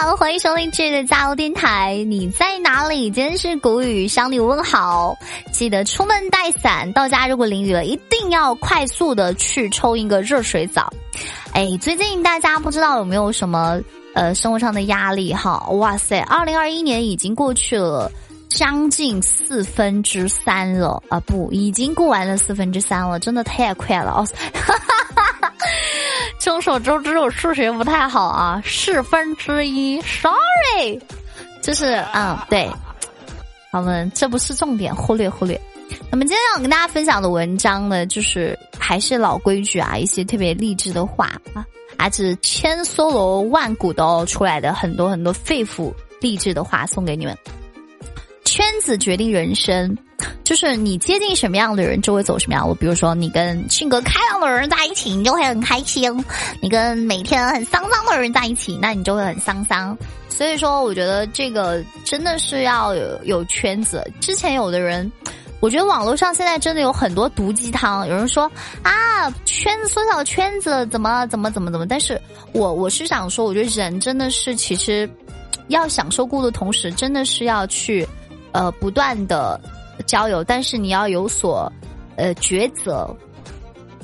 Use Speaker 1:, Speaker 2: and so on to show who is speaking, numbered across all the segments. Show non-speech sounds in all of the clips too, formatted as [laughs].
Speaker 1: 好，欢迎收听这个加油电台。你在哪里？今天是谷雨向你问好。记得出门带伞，到家如果淋雨了，一定要快速的去冲一个热水澡。哎，最近大家不知道有没有什么呃生活上的压力哈？哇塞，二零二一年已经过去了将近四分之三了啊！不，已经过完了四分之三了，真的太快了哦。[laughs] 众所周知，我数学不太好啊，四分之一，sorry，就是嗯，对，我们这不是重点，忽略忽略。那么今天要跟大家分享的文章呢，就是还是老规矩啊，一些特别励志的话啊，还是千梭罗万古都出来的很多很多肺腑励志的话，送给你们。圈子决定人生。[laughs] 就是你接近什么样的人，就会走什么样路。比如说，你跟性格开朗的人在一起，你就会很开心；你跟每天很丧丧的人在一起，那你就会很丧丧。所以说，我觉得这个真的是要有有圈子。之前有的人，我觉得网络上现在真的有很多毒鸡汤。有人说啊，圈子缩小圈子，怎么怎么怎么怎么。但是我我是想说，我觉得人真的是其实要享受过的同时，真的是要去呃不断的。交友，但是你要有所，呃，抉择，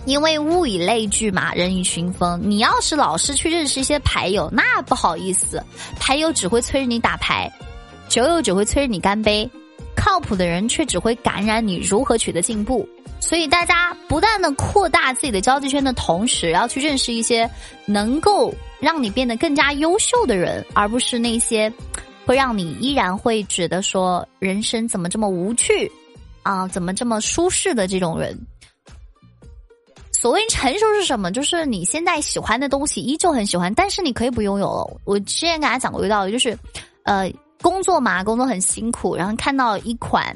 Speaker 1: 因为物以类聚嘛，人以群分。你要是老是去认识一些牌友，那不好意思，牌友只会催着你打牌，酒友只会催着你干杯，靠谱的人却只会感染你如何取得进步。所以大家不断的扩大自己的交际圈的同时，要去认识一些能够让你变得更加优秀的人，而不是那些。会让你依然会觉得说人生怎么这么无趣啊？怎么这么舒适的这种人？所谓成熟是什么？就是你现在喜欢的东西依旧很喜欢，但是你可以不拥有了。我之前给大家讲过一个道理，就是呃，工作嘛，工作很辛苦，然后看到一款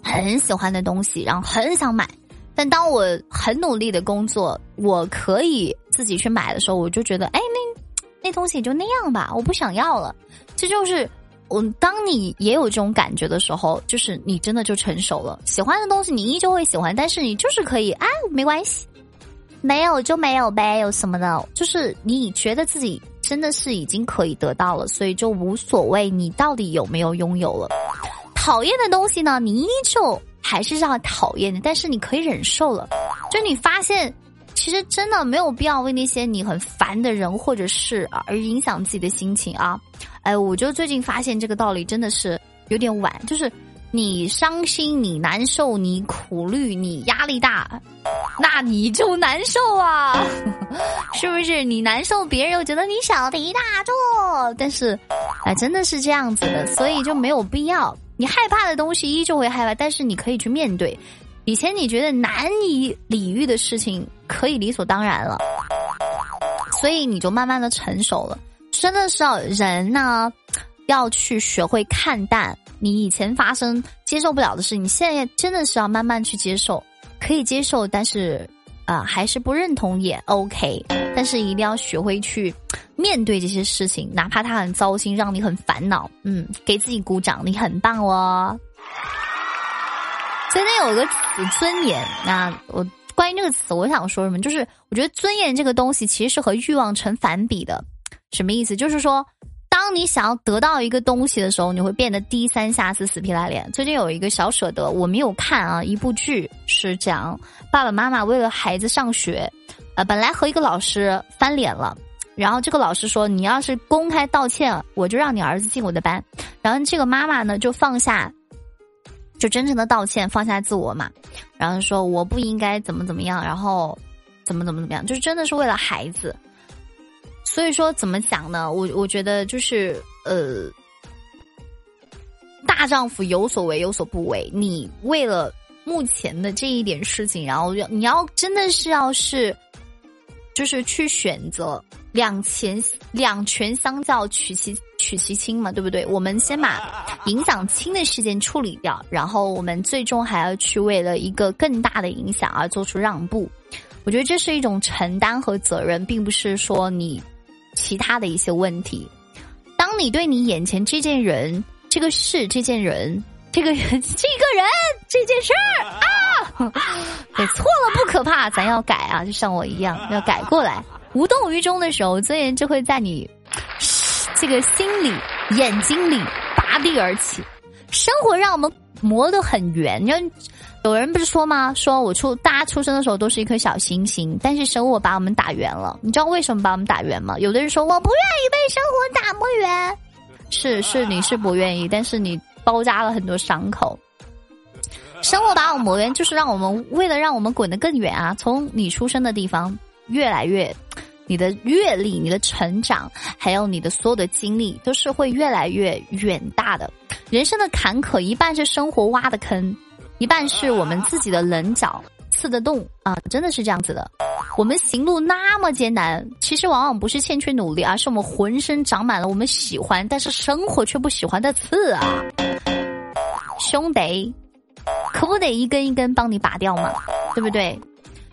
Speaker 1: 很喜欢的东西，然后很想买，但当我很努力的工作，我可以自己去买的时候，我就觉得，哎，那东西就那样吧，我不想要了。这就是我，当你也有这种感觉的时候，就是你真的就成熟了。喜欢的东西你依旧会喜欢，但是你就是可以，哎，没关系，没有就没有呗，有什么的？就是你觉得自己真的是已经可以得到了，所以就无所谓你到底有没有拥有了。讨厌的东西呢，你依旧还是让讨厌的，但是你可以忍受了。就你发现。其实真的没有必要为那些你很烦的人或者事而影响自己的心情啊！哎，我就最近发现这个道理真的是有点晚。就是你伤心、你难受、你苦虑、你压力大，那你就难受啊！[laughs] 是不是？你难受，别人又觉得你小题大做。但是，哎，真的是这样子的，所以就没有必要。你害怕的东西依旧会害怕，但是你可以去面对。以前你觉得难以理喻的事情，可以理所当然了，所以你就慢慢的成熟了。真的是要人呢，要去学会看淡你以前发生接受不了的事你，现在真的是要慢慢去接受，可以接受，但是啊，还是不认同也 OK。但是一定要学会去面对这些事情，哪怕他很糟心，让你很烦恼，嗯，给自己鼓掌，你很棒哦。今天有一个词“尊严”，那我关于这个词，我想说什么？就是我觉得尊严这个东西其实是和欲望成反比的。什么意思？就是说，当你想要得到一个东西的时候，你会变得低三下四、死皮赖脸。最近有一个小舍得，我没有看啊，一部剧是讲爸爸妈妈为了孩子上学，呃，本来和一个老师翻脸了，然后这个老师说：“你要是公开道歉，我就让你儿子进我的班。”然后这个妈妈呢，就放下。就真诚的道歉，放下自我嘛，然后说我不应该怎么怎么样，然后怎么怎么怎么样，就是真的是为了孩子。所以说怎么讲呢？我我觉得就是呃，大丈夫有所为有所不为。你为了目前的这一点事情，然后要你要真的是要是，就是去选择两全两全相较取其。取其轻嘛，对不对？我们先把影响轻的事件处理掉，然后我们最终还要去为了一个更大的影响而做出让步。我觉得这是一种承担和责任，并不是说你其他的一些问题。当你对你眼前这件人、这个事、这件人、这个人、这个人、这件事儿啊，对错了不可怕，咱要改啊，就像我一样要改过来。无动于衷的时候，尊严就会在你。这个心里、眼睛里拔地而起。生活让我们磨得很圆。有人不是说吗？说我出大家出生的时候都是一颗小星星，但是生活把我们打圆了。你知道为什么把我们打圆吗？有的人说我不愿意被生活打磨圆，是是你是不愿意，但是你包扎了很多伤口。生活把我磨圆，就是让我们为了让我们滚得更远啊！从你出生的地方越来越。你的阅历、你的成长，还有你的所有的经历，都是会越来越远大的。人生的坎坷，一半是生活挖的坑，一半是我们自己的棱角刺的洞啊！真的是这样子的。我们行路那么艰难，其实往往不是欠缺努力，而是我们浑身长满了我们喜欢，但是生活却不喜欢的刺啊！兄弟，可不得一根一根帮你拔掉吗？对不对？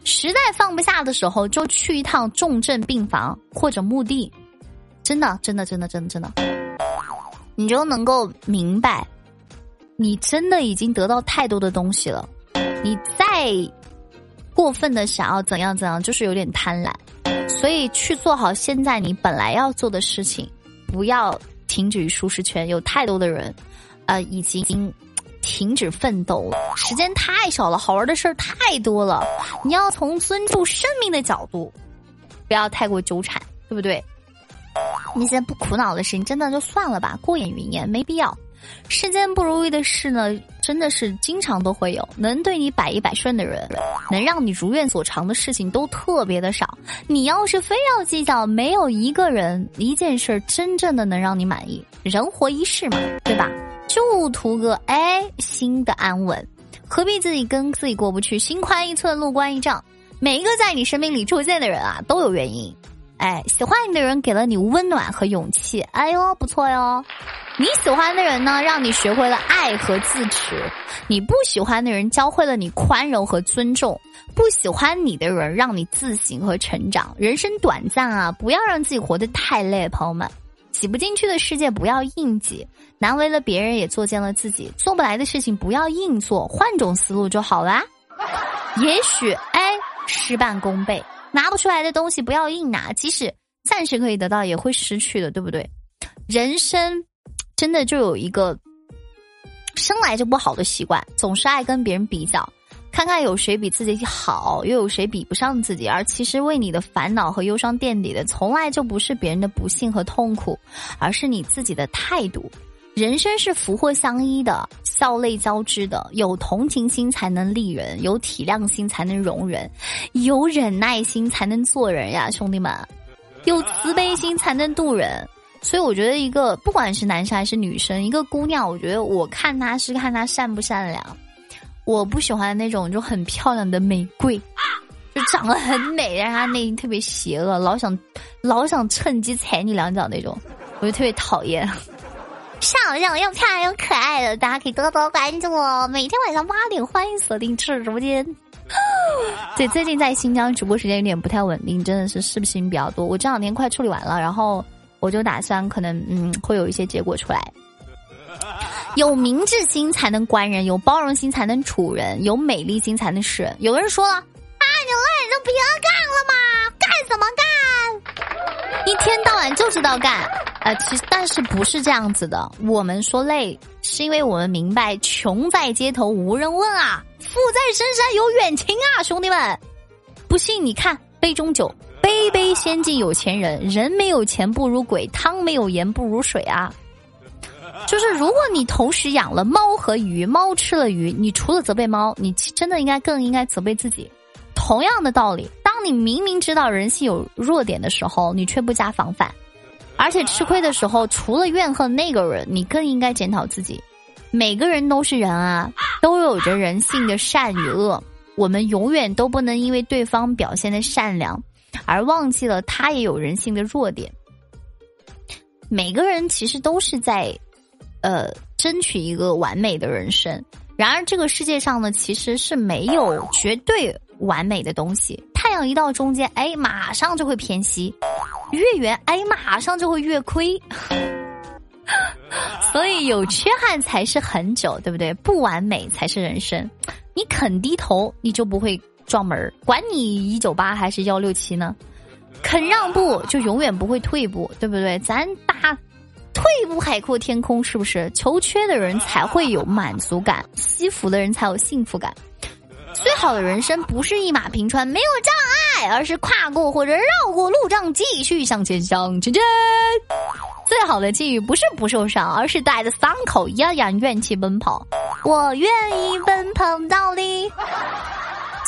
Speaker 1: 实在放不下的时候，就去一趟重症病房或者墓地，真的，真的，真的，真的，真的，你就能够明白，你真的已经得到太多的东西了，你再过分的想要怎样怎样，就是有点贪婪，所以去做好现在你本来要做的事情，不要停止于舒适圈。有太多的人，呃，已经。停止奋斗，时间太少了，好玩的事儿太多了。你要从尊重生命的角度，不要太过纠缠，对不对？那些不苦恼的事情，真的就算了吧，过眼云烟，没必要。世间不如意的事呢，真的是经常都会有。能对你百依百顺的人，能让你如愿所偿的事情，都特别的少。你要是非要计较，没有一个人一件事真正的能让你满意。人活一世嘛，对吧？就图个哎心的安稳，何必自己跟自己过不去？心宽一寸，路宽一丈。每一个在你生命里出现的人啊，都有原因。哎，喜欢你的人给了你温暖和勇气，哎呦不错哟。你喜欢的人呢，让你学会了爱和自持；你不喜欢的人教会了你宽容和尊重。不喜欢你的人，让你自省和成长。人生短暂啊，不要让自己活得太累，朋友们。挤不进去的世界不要硬挤，难为了别人也作践了自己。做不来的事情不要硬做，换种思路就好啦。也许哎，事半功倍。拿不出来的东西不要硬拿，即使暂时可以得到，也会失去的，对不对？人生真的就有一个生来就不好的习惯，总是爱跟别人比较。看看有谁比自己好，又有谁比不上自己？而其实为你的烦恼和忧伤垫底的，从来就不是别人的不幸和痛苦，而是你自己的态度。人生是福祸相依的，笑泪交织的。有同情心才能利人，有体谅心才能容人，有忍耐心才能做人呀，兄弟们！有慈悲心才能渡人。所以我觉得，一个不管是男生还是女生，一个姑娘，我觉得我看她是看她善不善良。我不喜欢那种就很漂亮的玫瑰，就长得很美，但是她内心特别邪恶，老想老想趁机踩你两脚那种，我就特别讨厌。漂亮又漂亮又可爱的，大家可以多多关注我。每天晚上八点，欢迎锁定赤直播间。对，最近在新疆直播时间有点不太稳定，真的是事情比较多。我这两天快处理完了，然后我就打算可能嗯会有一些结果出来。有明智心才能观人，有包容心才能处人，有美丽心才能识人。有人说了啊，你累就别干了嘛，干什么干？一天到晚就知道干，呃，其实但是不是这样子的。我们说累，是因为我们明白穷在街头无人问啊，富在深山有远亲啊，兄弟们。不信你看杯中酒，杯杯先敬有钱人。人没有钱不如鬼，汤没有盐不如水啊。就是如果你同时养了猫和鱼，猫吃了鱼，你除了责备猫，你真的应该更应该责备自己。同样的道理，当你明明知道人性有弱点的时候，你却不加防范，而且吃亏的时候，除了怨恨那个人，你更应该检讨自己。每个人都是人啊，都有着人性的善与恶，我们永远都不能因为对方表现的善良，而忘记了他也有人性的弱点。每个人其实都是在。呃，争取一个完美的人生。然而，这个世界上呢，其实是没有绝对完美的东西。太阳一到中间，哎，马上就会偏西；月圆，哎，马上就会越亏。[laughs] 所以，有缺憾才是很久，对不对？不完美才是人生。你肯低头，你就不会撞门管你一九八还是幺六七呢？肯让步，就永远不会退步，对不对？咱大。退一步海阔天空，是不是？求缺的人才会有满足感，惜福的人才有幸福感。最好的人生不是一马平川，没有障碍，而是跨过或者绕过路障，继续向前向前进。最好的境遇不是不受伤，而是带着伤口依然怨气奔跑。我愿意奔跑到底。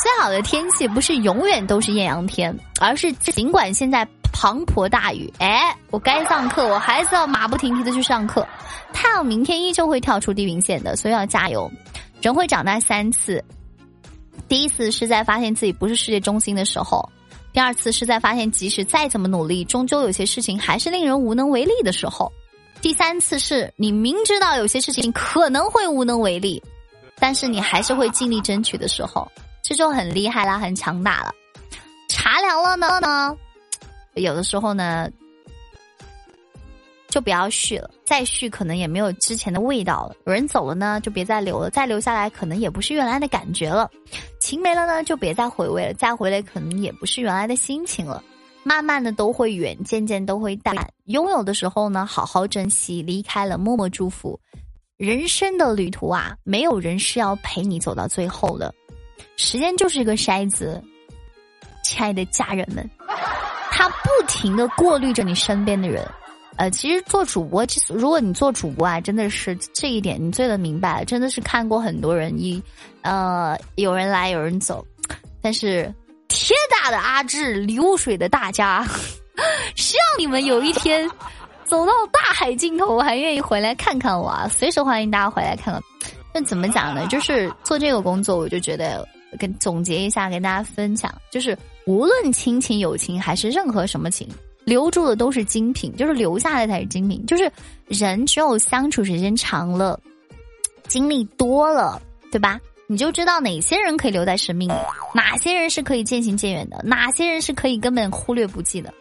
Speaker 1: 最好的天气不是永远都是艳阳天，而是尽管现在滂沱大雨，哎，我该上课，我还是要马不停蹄的去上课。太阳明天依旧会跳出地平线的，所以要加油。人会长大三次。第一次是在发现自己不是世界中心的时候，第二次是在发现即使再怎么努力，终究有些事情还是令人无能为力的时候，第三次是你明知道有些事情可能会无能为力，但是你还是会尽力争取的时候，这就很厉害啦，很强大了。茶凉了呢呢，有的时候呢。就不要续了，再续可能也没有之前的味道了。有人走了呢，就别再留了，再留下来可能也不是原来的感觉了。情没了呢，就别再回味了，再回来可能也不是原来的心情了。慢慢的都会远，渐渐都会淡。拥有的时候呢，好好珍惜；离开了，默默祝福。人生的旅途啊，没有人是要陪你走到最后的。时间就是一个筛子，亲爱的家人们，它不停的过滤着你身边的人。呃，其实做主播，其实如果你做主播啊，真的是这一点你最能明白，真的是看过很多人一，呃，有人来有人走，但是天大的阿志，流水的大家，[laughs] 希望你们有一天走到大海尽头，还愿意回来看看我啊！随时欢迎大家回来看看。那怎么讲呢？就是做这个工作，我就觉得跟总结一下，跟大家分享，就是无论亲情、友情还是任何什么情。留住的都是精品，就是留下来才是精品。就是人只有相处时间长了，经历多了，对吧？你就知道哪些人可以留在生命里，哪些人是可以渐行渐远的，哪些人是可以根本忽略不计的，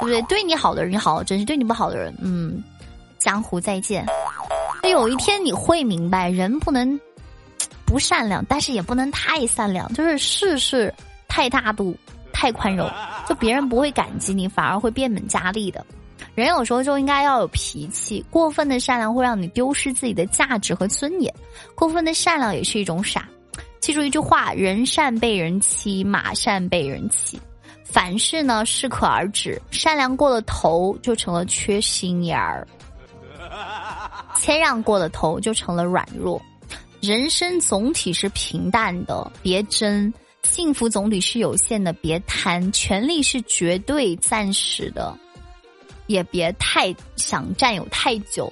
Speaker 1: 对不对？对你好的人你好好珍惜，对你不好的人，嗯，江湖再见。有一天你会明白，人不能不善良，但是也不能太善良，就是事事太大度。太宽容，就别人不会感激你，反而会变本加厉的。人有时候就应该要有脾气，过分的善良会让你丢失自己的价值和尊严，过分的善良也是一种傻。记住一句话：人善被人欺，马善被人骑。凡事呢适可而止，善良过了头就成了缺心眼儿，谦让过了头就成了软弱。人生总体是平淡的，别争。幸福总体是有限的，别贪；权力是绝对暂时的，也别太想占有太久。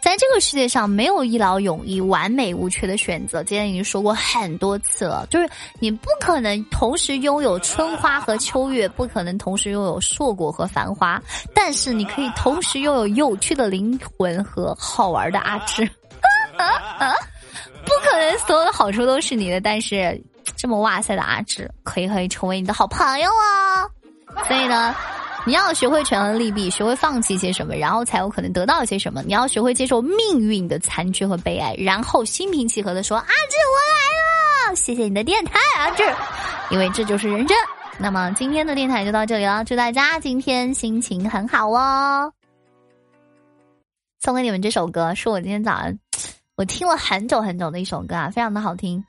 Speaker 1: 在这个世界上，没有一劳永逸、完美无缺的选择。今天已经说过很多次了，就是你不可能同时拥有春花和秋月，不可能同时拥有硕果和繁花，[laughs] 但是你可以同时拥有有趣的灵魂和好玩的阿志。不 [laughs] 可能所有的好处都是你的，但是。[tsk] 这么哇塞的阿志，可以可以成为你的好朋友啊！所以呢，你要学会权衡利弊，学会放弃一些什么，然后才有可能得到一些什么。你要学会接受命运的残缺和悲哀，然后心平气和的说：“阿志，我来了！谢谢你的电台，阿志，因为这就是人生。”那么今天的电台就到这里了，祝大家今天心情很好哦！送给你们这首歌，是我今天早上我听了很久很久的一首歌啊，非常的好听。